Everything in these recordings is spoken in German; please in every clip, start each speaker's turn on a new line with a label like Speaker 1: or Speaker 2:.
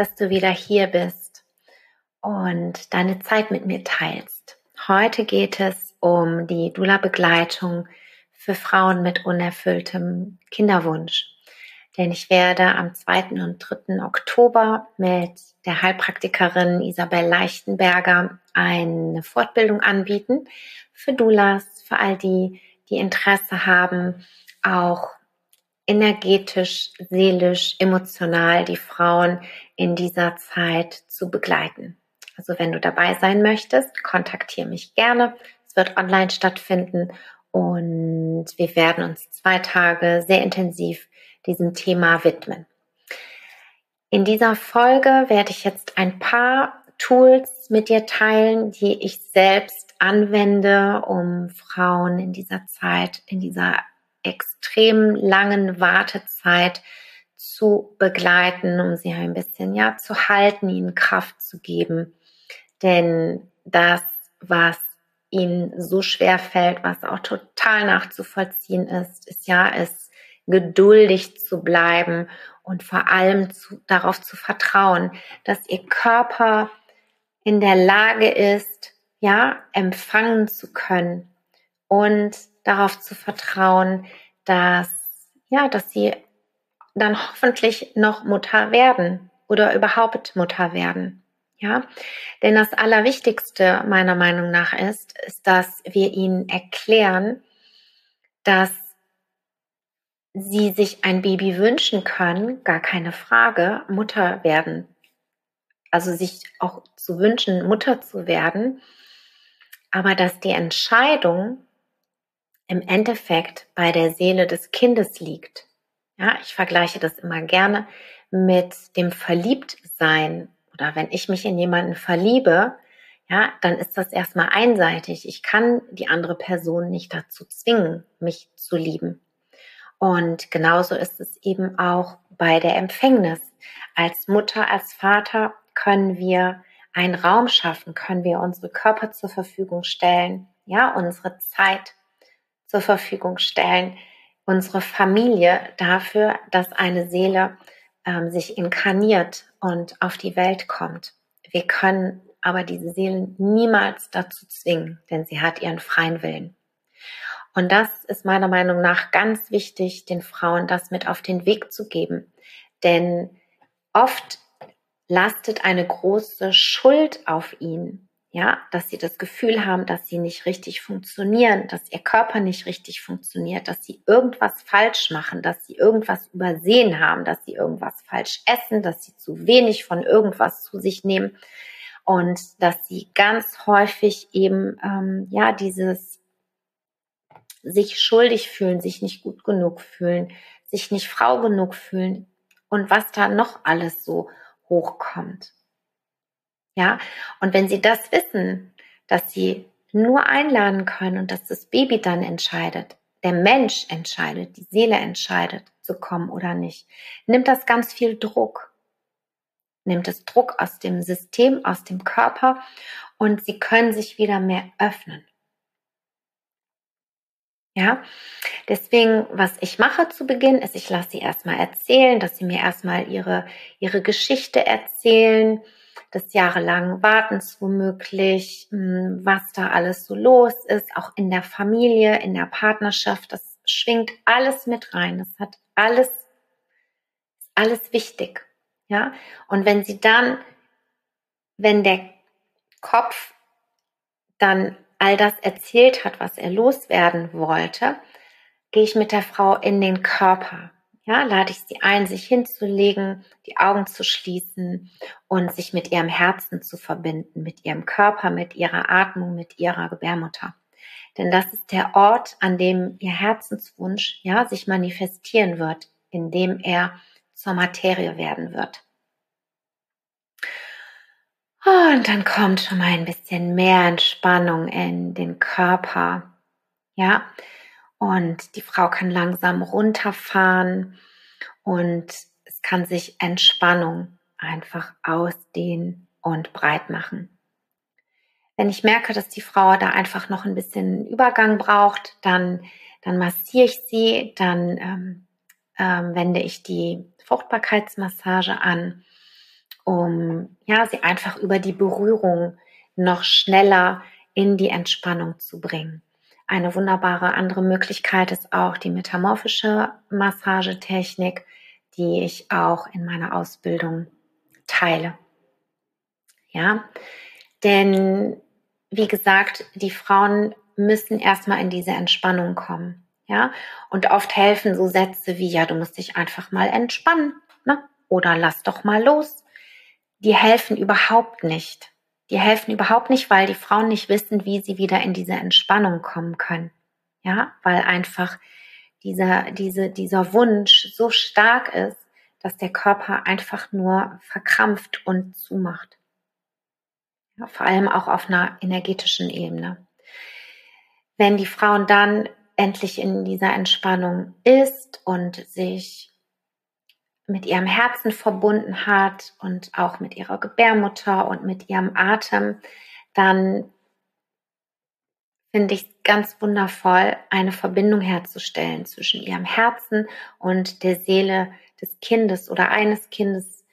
Speaker 1: dass du wieder hier bist und deine Zeit mit mir teilst. Heute geht es um die Dula-Begleitung für Frauen mit unerfülltem Kinderwunsch. Denn ich werde am 2. und 3. Oktober mit der Heilpraktikerin Isabel Leichtenberger eine Fortbildung anbieten für Dulas, für all die, die Interesse haben, auch energetisch, seelisch, emotional die Frauen in dieser Zeit zu begleiten. Also wenn du dabei sein möchtest, kontaktiere mich gerne. Es wird online stattfinden und wir werden uns zwei Tage sehr intensiv diesem Thema widmen. In dieser Folge werde ich jetzt ein paar Tools mit dir teilen, die ich selbst anwende, um Frauen in dieser Zeit, in dieser extrem langen Wartezeit zu begleiten, um sie ein bisschen ja zu halten, ihnen Kraft zu geben. Denn das, was ihnen so schwer fällt, was auch total nachzuvollziehen ist, ist ja es geduldig zu bleiben und vor allem zu, darauf zu vertrauen, dass ihr Körper in der Lage ist, ja, empfangen zu können und darauf zu vertrauen, dass, ja, dass sie dann hoffentlich noch Mutter werden oder überhaupt Mutter werden. Ja, denn das Allerwichtigste meiner Meinung nach ist, ist, dass wir ihnen erklären, dass sie sich ein Baby wünschen können, gar keine Frage, Mutter werden. Also sich auch zu wünschen, Mutter zu werden, aber dass die Entscheidung im Endeffekt bei der Seele des Kindes liegt. Ja, ich vergleiche das immer gerne mit dem Verliebtsein oder wenn ich mich in jemanden verliebe, ja, dann ist das erstmal einseitig. Ich kann die andere Person nicht dazu zwingen, mich zu lieben. Und genauso ist es eben auch bei der Empfängnis. Als Mutter, als Vater können wir einen Raum schaffen, können wir unsere Körper zur Verfügung stellen, ja, unsere Zeit, zur Verfügung stellen, unsere Familie dafür, dass eine Seele ähm, sich inkarniert und auf die Welt kommt. Wir können aber diese Seelen niemals dazu zwingen, denn sie hat ihren freien Willen. Und das ist meiner Meinung nach ganz wichtig, den Frauen das mit auf den Weg zu geben. Denn oft lastet eine große Schuld auf ihnen ja, dass sie das Gefühl haben, dass sie nicht richtig funktionieren, dass ihr Körper nicht richtig funktioniert, dass sie irgendwas falsch machen, dass sie irgendwas übersehen haben, dass sie irgendwas falsch essen, dass sie zu wenig von irgendwas zu sich nehmen und dass sie ganz häufig eben ähm, ja dieses sich schuldig fühlen, sich nicht gut genug fühlen, sich nicht Frau genug fühlen und was da noch alles so hochkommt. Ja, und wenn sie das wissen, dass sie nur einladen können und dass das Baby dann entscheidet, der Mensch entscheidet, die Seele entscheidet, zu kommen oder nicht, nimmt das ganz viel Druck. Nimmt es Druck aus dem System, aus dem Körper und sie können sich wieder mehr öffnen. Ja, deswegen, was ich mache zu Beginn, ist, ich lasse sie erstmal erzählen, dass sie mir erstmal ihre, ihre Geschichte erzählen, des jahrelangen Wartens womöglich, hm, was da alles so los ist, auch in der Familie, in der Partnerschaft. Das schwingt alles mit rein. Das hat alles, alles wichtig. Ja. Und wenn sie dann, wenn der Kopf dann all das erzählt hat, was er loswerden wollte, gehe ich mit der Frau in den Körper. Ja, lade ich sie ein, sich hinzulegen, die Augen zu schließen und sich mit ihrem Herzen zu verbinden, mit ihrem Körper, mit ihrer Atmung, mit ihrer Gebärmutter. Denn das ist der Ort, an dem ihr Herzenswunsch, ja, sich manifestieren wird, in dem er zur Materie werden wird. Und dann kommt schon mal ein bisschen mehr Entspannung in den Körper. Ja, und die Frau kann langsam runterfahren und es kann sich Entspannung einfach ausdehnen und breit machen. Wenn ich merke, dass die Frau da einfach noch ein bisschen Übergang braucht, dann, dann massiere ich sie, dann ähm, ähm, wende ich die Fruchtbarkeitsmassage an, um ja, sie einfach über die Berührung noch schneller in die Entspannung zu bringen. Eine wunderbare andere Möglichkeit ist auch die metamorphische Massagetechnik, die ich auch in meiner Ausbildung teile. Ja, denn wie gesagt, die Frauen müssen erstmal in diese Entspannung kommen. Ja, und oft helfen so Sätze wie, ja, du musst dich einfach mal entspannen, ne? Oder lass doch mal los. Die helfen überhaupt nicht. Die helfen überhaupt nicht, weil die Frauen nicht wissen, wie sie wieder in diese Entspannung kommen können. Ja, weil einfach dieser, diese, dieser Wunsch so stark ist, dass der Körper einfach nur verkrampft und zumacht. Ja, vor allem auch auf einer energetischen Ebene. Wenn die Frauen dann endlich in dieser Entspannung ist und sich mit ihrem Herzen verbunden hat und auch mit ihrer Gebärmutter und mit ihrem Atem, dann finde ich es ganz wundervoll, eine Verbindung herzustellen zwischen ihrem Herzen und der Seele des Kindes oder eines Kindes,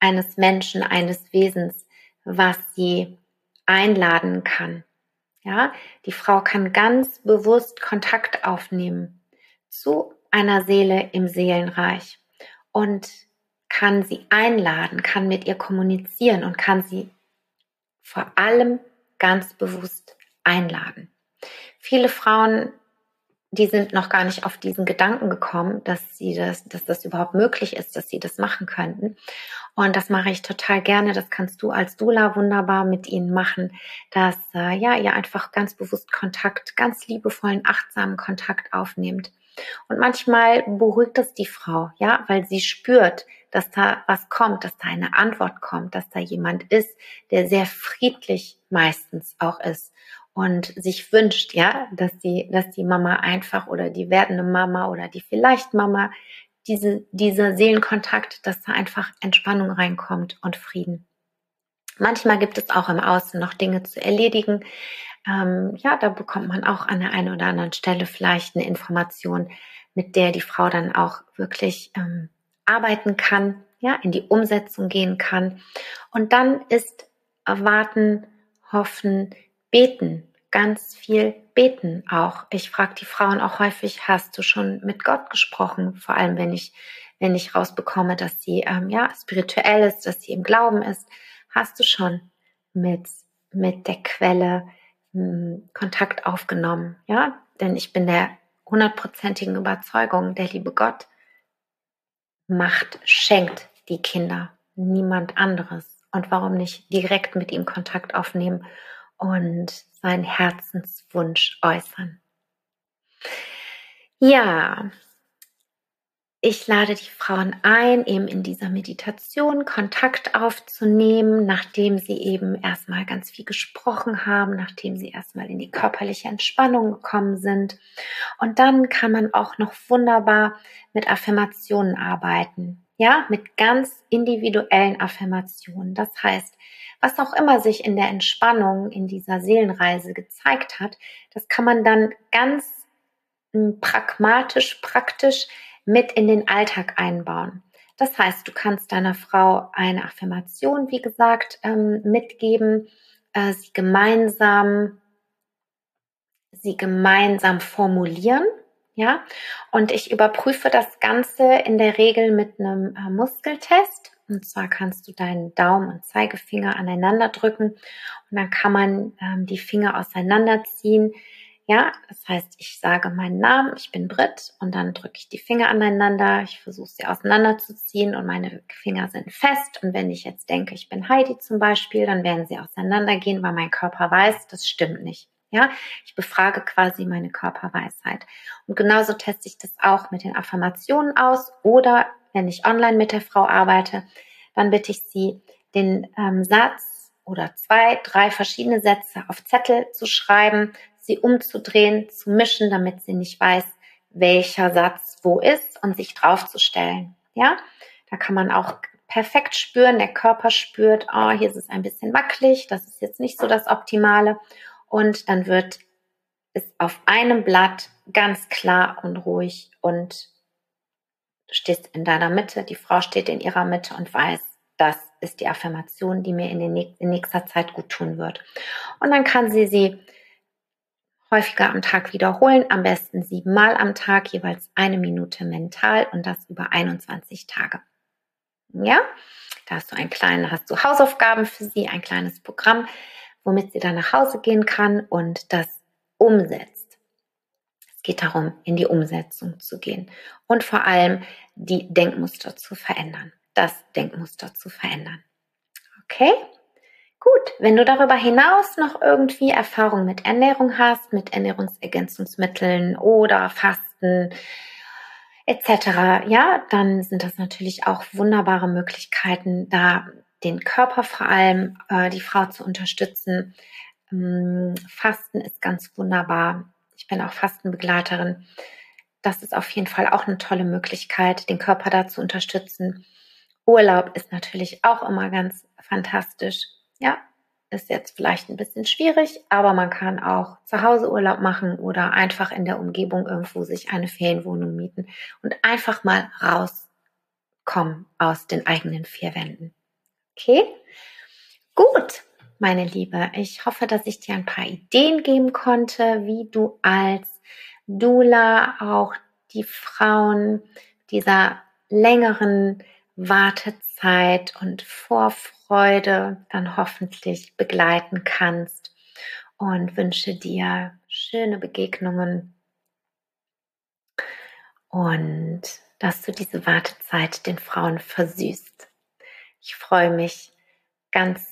Speaker 1: eines Menschen, eines Wesens, was sie einladen kann. Ja, die Frau kann ganz bewusst Kontakt aufnehmen zu einer Seele im Seelenreich und kann sie einladen, kann mit ihr kommunizieren und kann sie vor allem ganz bewusst einladen. Viele Frauen, die sind noch gar nicht auf diesen Gedanken gekommen, dass sie das, dass das überhaupt möglich ist, dass sie das machen könnten. Und das mache ich total gerne. Das kannst du als Dula wunderbar mit ihnen machen, dass äh, ja ihr einfach ganz bewusst Kontakt, ganz liebevollen, achtsamen Kontakt aufnehmt und manchmal beruhigt es die Frau, ja, weil sie spürt, dass da was kommt, dass da eine Antwort kommt, dass da jemand ist, der sehr friedlich meistens auch ist und sich wünscht, ja, dass die, dass die Mama einfach oder die werdende Mama oder die vielleicht Mama diese, dieser Seelenkontakt, dass da einfach Entspannung reinkommt und Frieden. Manchmal gibt es auch im Außen noch Dinge zu erledigen, ähm, ja, da bekommt man auch an der einen oder anderen Stelle vielleicht eine Information, mit der die Frau dann auch wirklich ähm, arbeiten kann, ja, in die Umsetzung gehen kann. Und dann ist erwarten, hoffen, beten, ganz viel beten auch. Ich frage die Frauen auch häufig, hast du schon mit Gott gesprochen? Vor allem, wenn ich, wenn ich rausbekomme, dass sie ähm, ja spirituell ist, dass sie im Glauben ist, hast du schon mit mit der Quelle Kontakt aufgenommen, ja, denn ich bin der hundertprozentigen Überzeugung, der liebe Gott macht, schenkt die Kinder, niemand anderes. Und warum nicht direkt mit ihm Kontakt aufnehmen und seinen Herzenswunsch äußern? Ja, ich lade die Frauen ein, eben in dieser Meditation Kontakt aufzunehmen, nachdem sie eben erstmal ganz viel gesprochen haben, nachdem sie erstmal in die körperliche Entspannung gekommen sind. Und dann kann man auch noch wunderbar mit Affirmationen arbeiten. Ja, mit ganz individuellen Affirmationen. Das heißt, was auch immer sich in der Entspannung in dieser Seelenreise gezeigt hat, das kann man dann ganz hm, pragmatisch, praktisch mit in den Alltag einbauen. Das heißt, du kannst deiner Frau eine Affirmation, wie gesagt, ähm, mitgeben, äh, sie gemeinsam, sie gemeinsam formulieren, Ja, und ich überprüfe das Ganze in der Regel mit einem äh, Muskeltest. Und zwar kannst du deinen Daumen und Zeigefinger aneinander drücken und dann kann man ähm, die Finger auseinanderziehen. Ja, das heißt, ich sage meinen Namen, ich bin Brit und dann drücke ich die Finger aneinander. Ich versuche sie auseinanderzuziehen und meine Finger sind fest. Und wenn ich jetzt denke, ich bin Heidi zum Beispiel, dann werden sie auseinandergehen, weil mein Körper weiß, das stimmt nicht. Ja, ich befrage quasi meine Körperweisheit. Und genauso teste ich das auch mit den Affirmationen aus oder wenn ich online mit der Frau arbeite, dann bitte ich sie, den ähm, Satz oder zwei, drei verschiedene Sätze auf Zettel zu schreiben, sie umzudrehen, zu mischen, damit sie nicht weiß, welcher Satz wo ist und sich draufzustellen. Ja, da kann man auch perfekt spüren, der Körper spürt, oh, hier ist es ein bisschen wackelig, das ist jetzt nicht so das Optimale und dann wird es auf einem Blatt ganz klar und ruhig und du stehst in deiner Mitte, die Frau steht in ihrer Mitte und weiß, das ist die Affirmation, die mir in, den, in nächster Zeit gut tun wird. Und dann kann sie sie häufiger am Tag wiederholen, am besten siebenmal am Tag, jeweils eine Minute mental und das über 21 Tage. Ja, da hast du ein kleines, hast du Hausaufgaben für sie, ein kleines Programm, womit sie dann nach Hause gehen kann und das umsetzt. Es geht darum, in die Umsetzung zu gehen und vor allem die Denkmuster zu verändern, das Denkmuster zu verändern. Okay? Gut, wenn du darüber hinaus noch irgendwie Erfahrung mit Ernährung hast, mit Ernährungsergänzungsmitteln oder Fasten etc., ja, dann sind das natürlich auch wunderbare Möglichkeiten, da den Körper vor allem, äh, die Frau zu unterstützen. Ähm, Fasten ist ganz wunderbar. Ich bin auch Fastenbegleiterin. Das ist auf jeden Fall auch eine tolle Möglichkeit, den Körper da zu unterstützen. Urlaub ist natürlich auch immer ganz fantastisch. Ja, ist jetzt vielleicht ein bisschen schwierig, aber man kann auch zu Hause Urlaub machen oder einfach in der Umgebung irgendwo sich eine Ferienwohnung mieten und einfach mal rauskommen aus den eigenen vier Wänden. Okay? Gut, meine Liebe. Ich hoffe, dass ich dir ein paar Ideen geben konnte, wie du als Dula auch die Frauen dieser längeren Wartezeit und Vorfreude dann hoffentlich begleiten kannst und wünsche dir schöne Begegnungen und dass du diese Wartezeit den Frauen versüßt. Ich freue mich ganz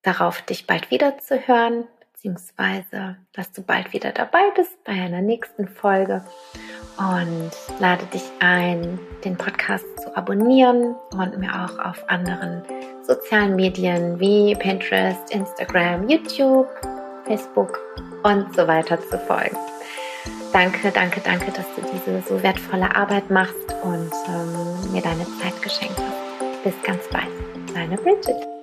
Speaker 1: darauf, dich bald wieder zu hören, beziehungsweise, dass du bald wieder dabei bist bei einer nächsten Folge und lade dich ein, den Podcast zu abonnieren und mir auch auf anderen sozialen Medien wie Pinterest, Instagram, YouTube, Facebook und so weiter zu folgen. Danke, danke, danke, dass du diese so wertvolle Arbeit machst und ähm, mir deine Zeit geschenkt hast. Bis ganz bald. Deine Bridget.